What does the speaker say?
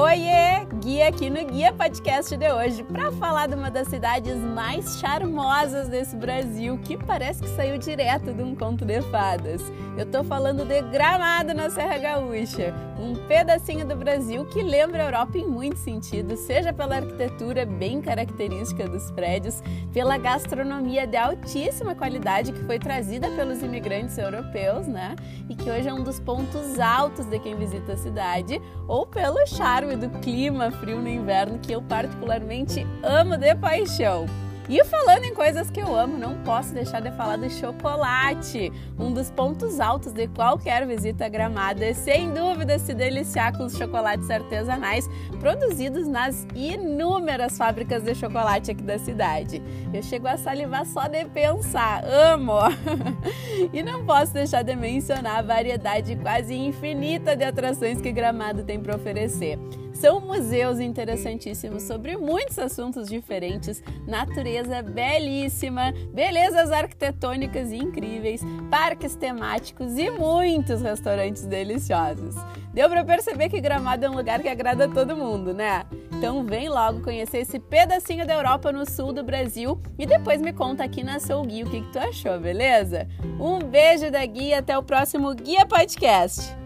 Oiê! Guia aqui no Guia Podcast de hoje para falar de uma das cidades mais charmosas desse Brasil que parece que saiu direto de um conto de fadas. Eu tô falando de Gramado na Serra Gaúcha, um pedacinho do Brasil que lembra a Europa em muitos sentidos, seja pela arquitetura bem característica dos prédios, pela gastronomia de altíssima qualidade que foi trazida pelos imigrantes europeus, né? E que hoje é um dos pontos altos de quem visita a cidade, ou pelo charme do clima frio no inverno que eu particularmente amo de paixão. E falando em coisas que eu amo, não posso deixar de falar do chocolate. Um dos pontos altos de qualquer visita a Gramado é, sem dúvida, se deliciar com os chocolates artesanais produzidos nas inúmeras fábricas de chocolate aqui da cidade. Eu chego a salivar só de pensar, amo! e não posso deixar de mencionar a variedade quase infinita de atrações que Gramado tem para oferecer. São museus interessantíssimos sobre muitos assuntos diferentes, natureza belíssima, belezas arquitetônicas incríveis, parques temáticos e muitos restaurantes deliciosos. Deu para perceber que Gramado é um lugar que agrada a todo mundo, né? Então vem logo conhecer esse pedacinho da Europa no sul do Brasil e depois me conta aqui na Soul Guia o que, que tu achou, beleza? Um beijo da Guia, até o próximo Guia Podcast!